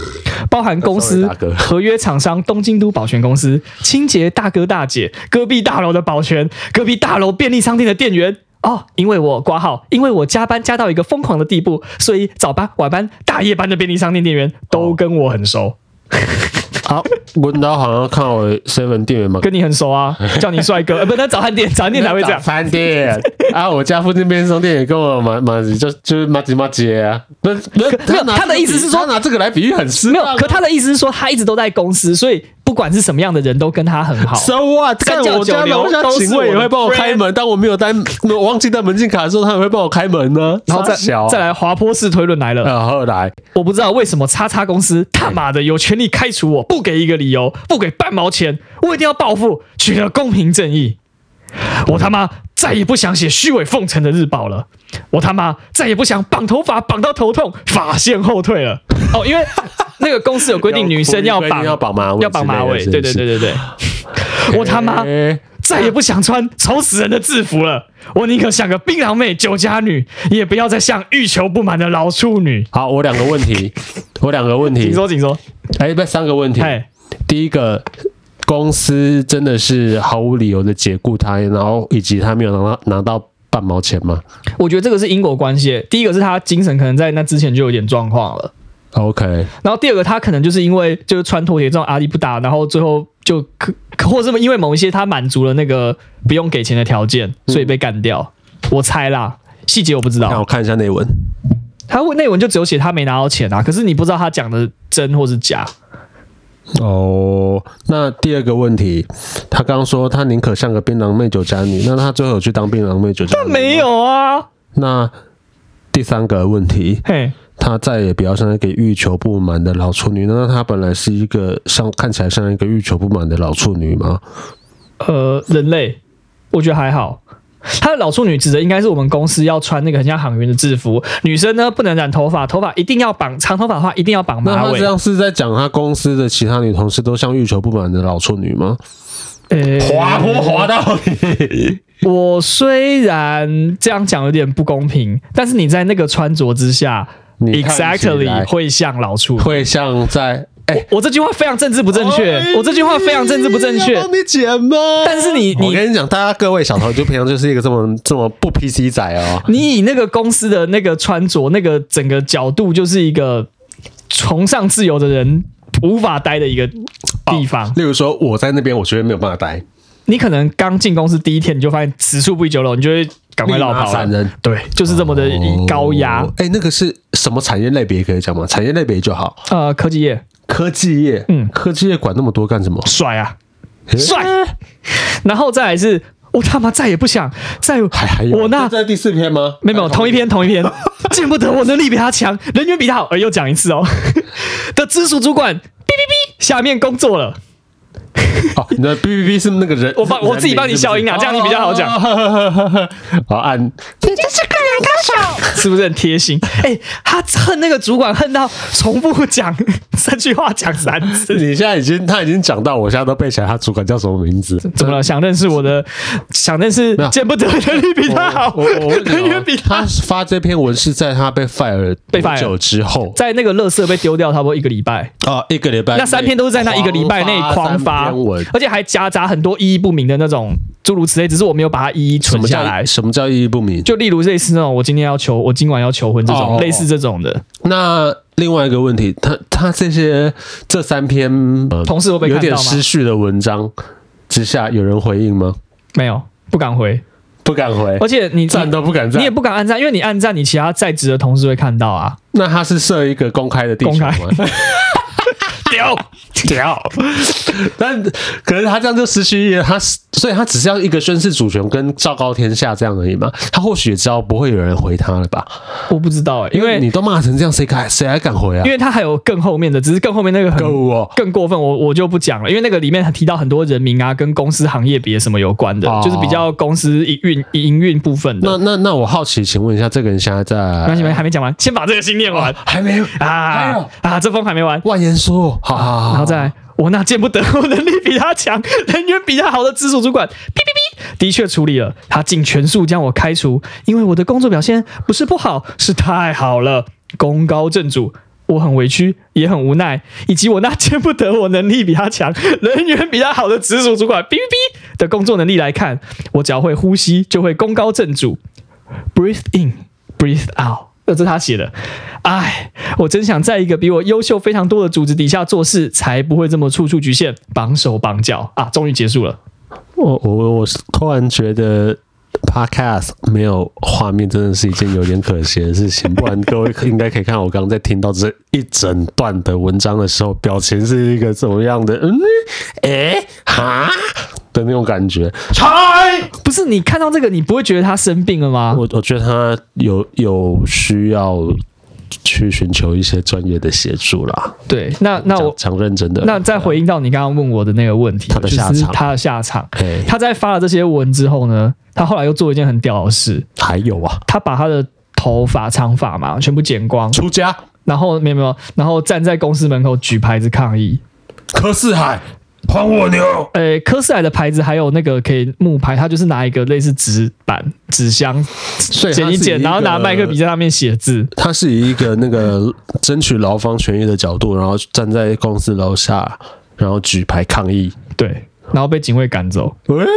包含公司 合约厂商东京都保全公司、清洁大哥大姐、隔壁大楼的保全、隔壁大楼便利商店的店员。哦，因为我挂号，因为我加班加到一个疯狂的地步，所以早班、晚班、大夜班的便利商店店员都跟我很熟。好，文导好像看我 seven 店员嘛，跟你很熟啊，叫你帅哥。呃，不，那早餐店，早餐店才会这样。早餐店啊，我家附近便利商店也跟我蛮蛮就就是麻吉麻吉啊。不是，没有，他的意思是说，他拿这个来比喻很失望。可他的意思是说，他一直都在公司，所以。不管是什么样的人都跟他很好。So what？在我家楼下警卫也会帮我开门，当我没有带，我忘记带门禁卡的时候，他也会帮我开门呢。然后再再来滑坡式推论来了。呃，后来我不知道为什么叉叉公司他妈的有权利开除我，不给一个理由，不给半毛钱，我一定要报复，取得公平正义。我他妈再也不想写虚伪奉承的日报了。我他妈再也不想绑头发绑到头痛，发线后退了。哦，因为。那个公司有规定，女生要绑要绑马尾，要绑马尾。对对对对对，我他妈 再也不想穿丑死人的制服了。我宁可像个槟榔妹、酒家女，也不要再像欲求不满的老处女。好，我两个问题，我两个问题，请说，请说。哎，不，三个问题。第一个，公司真的是毫无理由的解雇他，然后以及他没有拿到拿到半毛钱吗？我觉得这个是因果关系。第一个是他精神可能在那之前就有点状况了。OK，然后第二个，他可能就是因为就是穿拖鞋这种阿里不达，然后最后就可 或者是因为某一些他满足了那个不用给钱的条件，所以被干掉。嗯、我猜啦，细节我不知道。让我看一下内文，他内文就只有写他没拿到钱啊，可是你不知道他讲的真或是假。哦，那第二个问题，他刚刚说他宁可像个槟榔妹酒家女，那他最后有去当槟榔妹酒家女？他没有啊。那第三个问题，嘿。他再也不要像一个欲求不满的老处女。那他本来是一个像看起来像一个欲求不满的老处女吗？呃，人类，我觉得还好。他的老处女指的应该是我们公司要穿那个很像航员的制服，女生呢不能染头发，头发一定要绑长头发的话一定要绑马尾。那他这样是在讲他公司的其他女同事都像欲求不满的老处女吗？滑坡滑到底。我虽然这样讲有点不公平，但是你在那个穿着之下。Exactly 会像老处，会像在哎、欸，我这句话非常政治不正确，哎、我这句话非常政治不正确。帮你剪吗？但是你，你，我跟你讲，大家各位小头，就平常就是一个这么这么不 PC 仔哦。你以那个公司的那个穿着，那个整个角度，就是一个崇尚自由的人无法待的一个地方。哦、例如说，我在那边，我绝对没有办法待。你可能刚进公司第一天，你就发现此处不宜久留，你就会赶快落跑了。对，就是这么的高压。哎、哦欸，那个是什么产业类别可以讲吗？产业类别就好。呃，科技业。科技业，嗯，科技业管那么多干什么？帅啊，帅、欸。然后再来是，我他妈再也不想再还还有我那在第四篇吗？没有，同一篇，同一篇。见不得我能力比他强，人缘比他好。而，又讲一次哦。的直属主管，哔哔哔，下面工作了。哦，你的 B B B 是那个人，我帮我自己帮你消音啊，这样你比较好讲。好按，你这是灌篮高手，是不是很贴心？哎、欸，他恨那个主管恨到重复讲 三句话讲三次。你现在已经他已经讲到，我现在都背起来，他主管叫什么名字？怎么了？想认识我的，想认识见不得人力比他好，我我人缘 比他。他发这篇文是在他被 fire 被 fire 久之后，在那个乐色被丢掉差不多一个礼拜啊，一个礼拜。那三篇都是在那一个礼拜内狂发。而且还夹杂很多意义不明的那种诸如此类，只是我没有把它一一存下来。什么叫意义不明？就例如类似那种我今天要求，我今晚要求婚这种，哦、类似这种的。那另外一个问题，他他这些这三篇同事有点失序的文章之下，有人回应吗？没有，不敢回，不敢回。而且你赞都不敢赞，你也不敢按赞，因为你按赞，你其他在职的同事会看到啊。那他是设一个公开的地方吗？屌屌，但可能他这样就失去意义他，所以他只是要一个宣誓主权跟昭告天下这样而已嘛。他或许也知道不会有人回他了吧？我不知道哎、欸，因为你都骂成这样，谁敢谁还敢回啊？因为他还有更后面的，只是更后面那个很更过分，我我就不讲了。因为那个里面提到很多人名啊，跟公司行业别什么有关的，哦、就是比较公司营运营运部分的。那那那我好奇，请问一下，这个人现在在？没关系，还没讲完，先把这个信念完，还没有啊？啊，这封还没完，万言说。好，好，好，然后再来，我那见不得我能力比他强，人缘比他好的直属主管，哔哔哔，的确处理了，他尽全速将我开除，因为我的工作表现不是不好，是太好了，功高震主。我很委屈，也很无奈，以及我那见不得我能力比他强、人缘比他好的直属主管，哔哔哔的工作能力来看，我只要会呼吸，就会功高震主。Breathe in, breathe out，这是他写的。哎，我真想在一个比我优秀非常多的组织底下做事，才不会这么处处局限、绑手绑脚啊！终于结束了。我我我突然觉得。Podcast 没有画面，真的是一件有点可惜的事情。不然各位应该可以看我刚刚在听到这一整段的文章的时候，表情是一个怎么样的？嗯，哎，哈的那种感觉。猜，不是你看到这个，你不会觉得他生病了吗？我我觉得他有有需要。去寻求一些专业的协助啦。对，那那我常认真的。那再回应到你刚刚问我的那个问题，他的下场，他的下场。他在发了这些文之后呢，他后来又做一件很屌的事。还有啊，他把他的头发长发嘛，全部剪光，出家，然后没有没有，然后站在公司门口举牌子抗议。柯四海。还我牛！诶、欸，科斯莱的牌子还有那个可以木牌，他就是拿一个类似纸板、纸箱剪一剪，然后拿麦克笔在上面写字。他是以一个那个争取劳方权益的角度，然后站在公司楼下，然后举牌抗议。对，然后被警卫赶走。喂、欸，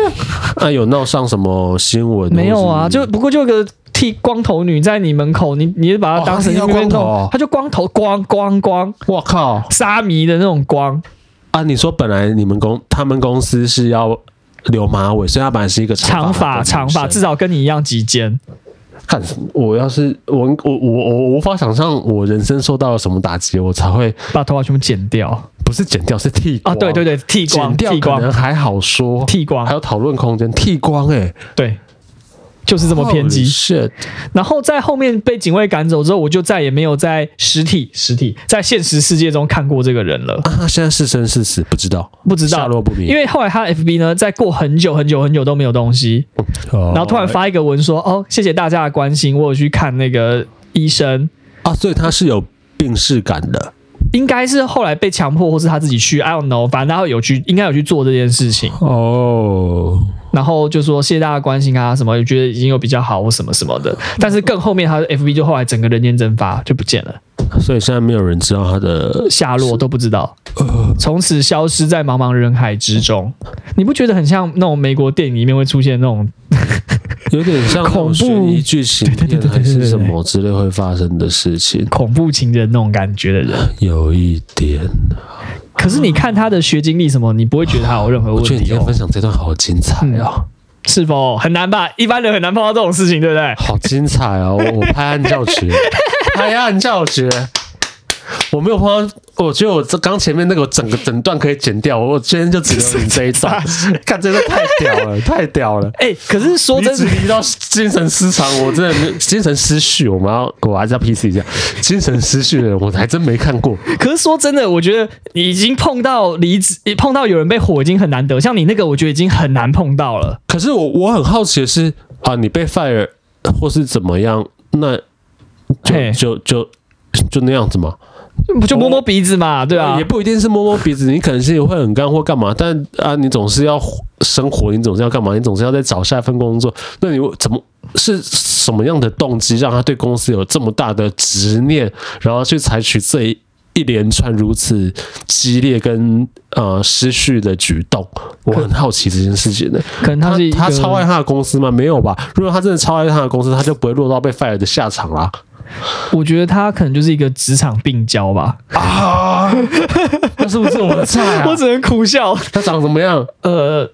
那、啊、有闹上什么新闻？没有啊，就不过就有个剃光头女在你门口，你你把她当成一个光头、哦，他就光头光光光，我靠，沙弥的那种光。啊，你说本来你们公他们公司是要留马尾，所以他本来是一个长发，长发至少跟你一样及肩。看，我要是我我我我无法想象我人生受到了什么打击，我才会把头发全部剪掉。不是剪掉，是剃光。啊，对对对，剃光，剪掉可能还好说，剃光还有讨论空间，剃光哎、欸，对。就是这么偏激，是然后在后面被警卫赶走之后，我就再也没有在实体、实体。在现实世界中看过这个人了。啊，现在是生是死不知道，不知道，下落不明。因为后来他的 FB 呢，在过很久很久很久都没有东西，然后突然发一个文说：“哦，谢谢大家的关心，我有去看那个医生。啊。”所以他是有病逝感的，应该是后来被强迫，或是他自己去，I don't know，反正他有去，应该有去做这件事情。哦。然后就说谢谢大家关心啊，什么觉得已经有比较好或什么什么的，但是更后面他的 FB 就后来整个人间蒸发就不见了，所以现在没有人知道他的下落都不知道，从此消失在茫茫人海之中。你不觉得很像那种美国电影里面会出现那种有点像 恐怖？剧情片还是什么之类会发生的事情，恐怖情人那种感觉的人。有一点。可是你看他的学经历什么，你不会觉得他有任何问题哦。我觉得你今天分享这段好精彩啊、哦嗯，是否很难吧？一般人很难碰到这种事情，对不对？好精彩哦！我拍案叫绝，拍案叫绝。我没有碰到，我觉得我这刚前面那个整个整段可以剪掉，我今天就只留你这一段。看真的太屌了，太屌了！哎、欸，可是说真的，提到精神失常，我真的精神失序。我们要，我还是要 PC 一下，精神失序的人，我还真没看过。可是说真的，我觉得你已经碰到离职，碰到有人被火已经很难得。像你那个，我觉得已经很难碰到了。可是我我很好奇的是啊，你被 fire 或是怎么样，那就就就就那样子吗？不就摸摸鼻子嘛，对啊，也不一定是摸摸鼻子，你可能是会很干或干嘛，但啊，你总是要生活，你总是要干嘛，你总是要再找下一份工作，那你怎么是什么样的动机让他对公司有这么大的执念，然后去采取这一一连串如此激烈跟呃失序的举动？我很好奇这件事情呢。可能他是他，他超爱他的公司吗？没有吧？如果他真的超爱他的公司，他就不会落到被 fire 的下场啦。我觉得他可能就是一个职场病娇吧。啊，那是不是我的菜啊？我只能苦笑。他长怎么样？呃，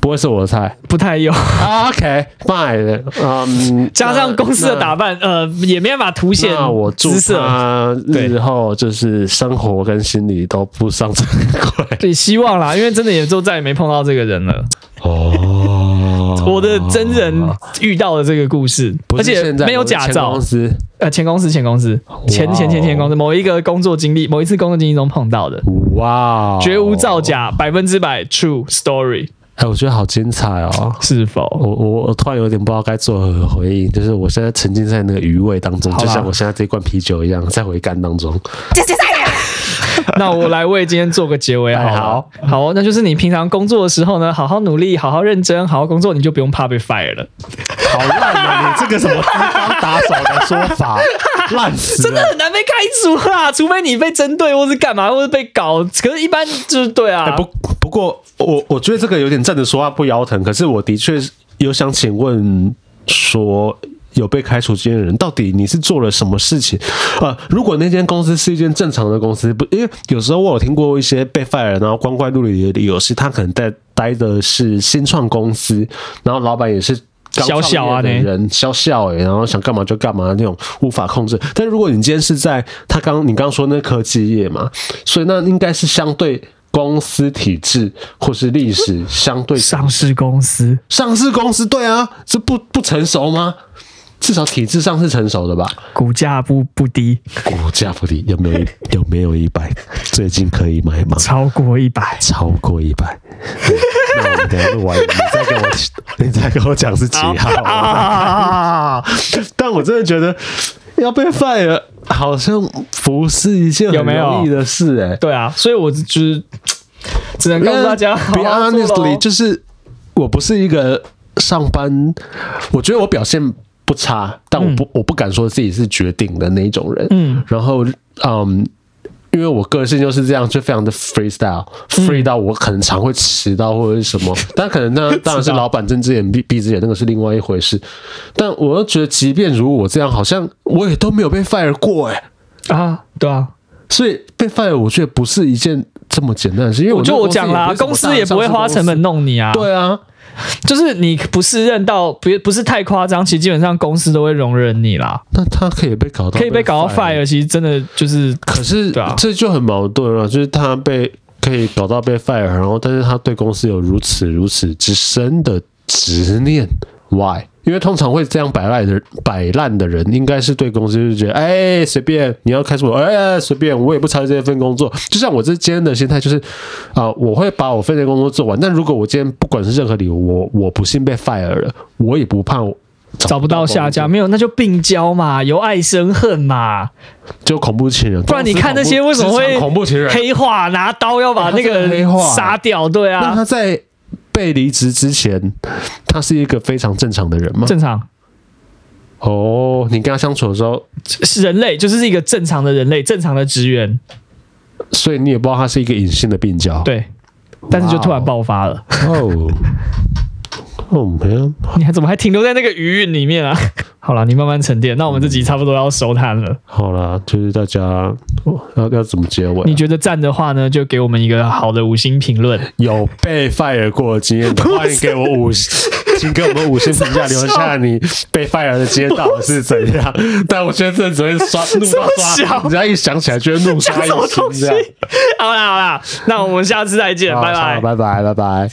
不会是我的菜，不太有。OK，fine。嗯，加上公司的打扮，呃，也没办法凸显。那我祝他日后就是生活跟心理都不上正轨。对，希望啦，因为真的也就再也没碰到这个人了。哦。我的真人遇到的这个故事，而且没有假照。公司呃，前公司前公司前前前前公司某一个工作经历，某一次工作经历中碰到的。哇，绝无造假，百分之百 true story。哎，我觉得好精彩哦！是否？我我我突然有点不知道该作何回应，就是我现在沉浸在那个余味当中，就像我现在这罐啤酒一样，在回甘当中。那我来为今天做个结尾好，好，好，那就是你平常工作的时候呢，好好努力，好好认真，好好工作，你就不用怕被 fire 了。好烂啊！你这个什么资方打手的说法，烂死！真的很难被开除啦，除非你被针对，或是干嘛，或是被搞。可是，一般就是对啊。欸、不不过，我我觉得这个有点站着说话不腰疼。可是，我的确有想请问说。有被开除经验的人，到底你是做了什么事情？啊、呃，如果那间公司是一间正常的公司，不，因为有时候我有听过一些被 fire 然后光怪陆离的理由是，他可能在待的是新创公司，然后老板也是刚创业的人，小小哎，然后想干嘛就干嘛那种无法控制。但如果你今天是在他刚你刚刚说那科技业嘛，所以那应该是相对公司体制或是历史相对上市公司，上市公司对啊，这不不成熟吗？至少体制上是成熟的吧，股价不不低，股价不低，有没有 有没有一百？最近可以买吗？超过一百，超过一百。那我们等下录完，你再跟我，你再跟我讲是几号啊？但我真的觉得要被 fire 好像不是一件很容易的事哎、欸。对啊，所以我就是只能告诉大家，be honestly，就是我不是一个上班，我觉得我表现。不差，但我不、嗯、我不敢说自己是绝顶的那一种人。嗯，然后嗯，因为我个性就是这样，就非常的 freestyle，free、嗯、到我可能常会迟到或者是什么。但可能那当然是老板睁只眼闭闭只眼，那个是另外一回事。但我又觉得，即便如我这样，好像我也都没有被 fire 过哎、欸。啊，对啊，所以被 fire 我觉得不是一件这么简单的事，因为我就我讲啦，公司也不会花成本弄你啊。对啊。就是你不适任到不不是太夸张，其实基本上公司都会容忍你啦。那他可以被搞到，可以被搞到 fire，其实真的就是，可是对啊，这就很矛盾了。就是他被可以搞到被 fire，然后但是他对公司有如此如此之深的执念，why？因为通常会这样摆烂的摆烂的人，应该是对公司就觉得，哎，随便你要开除我，哎，随便我也不参与这份工作。就像我这今天的心态，就是啊、呃，我会把我分内工作做完。但如果我今天不管是任何理由，我我不幸被 fire 了，我也不怕我找不，找不到下家，没有那就病娇嘛，由爱生恨嘛，就恐怖情人。不然你看那些为什么会恐怖情人黑化，拿刀要把那个人杀掉？对啊，那他在。被离职之前，他是一个非常正常的人吗？正常。哦，你跟他相处的时候是人类，就是一个正常的人类，正常的职员。所以你也不知道他是一个隐性的病娇。对，但是就突然爆发了。哦。哦，没有，你还怎么还停留在那个余韵里面啊？好了，你慢慢沉淀。那我们这集差不多要收摊了。好了，就是大家要要怎么结尾？你觉得赞的话呢，就给我们一个好的五星评论。有被 fire 过的经验欢迎给我五星，请给我们五星评价，留下你被 fire 的街道是怎样。但我觉得这只会刷怒到刷，你只要一想起来就会怒刷一星这样。好啦好啦，那我们下次再见，拜拜拜拜拜拜。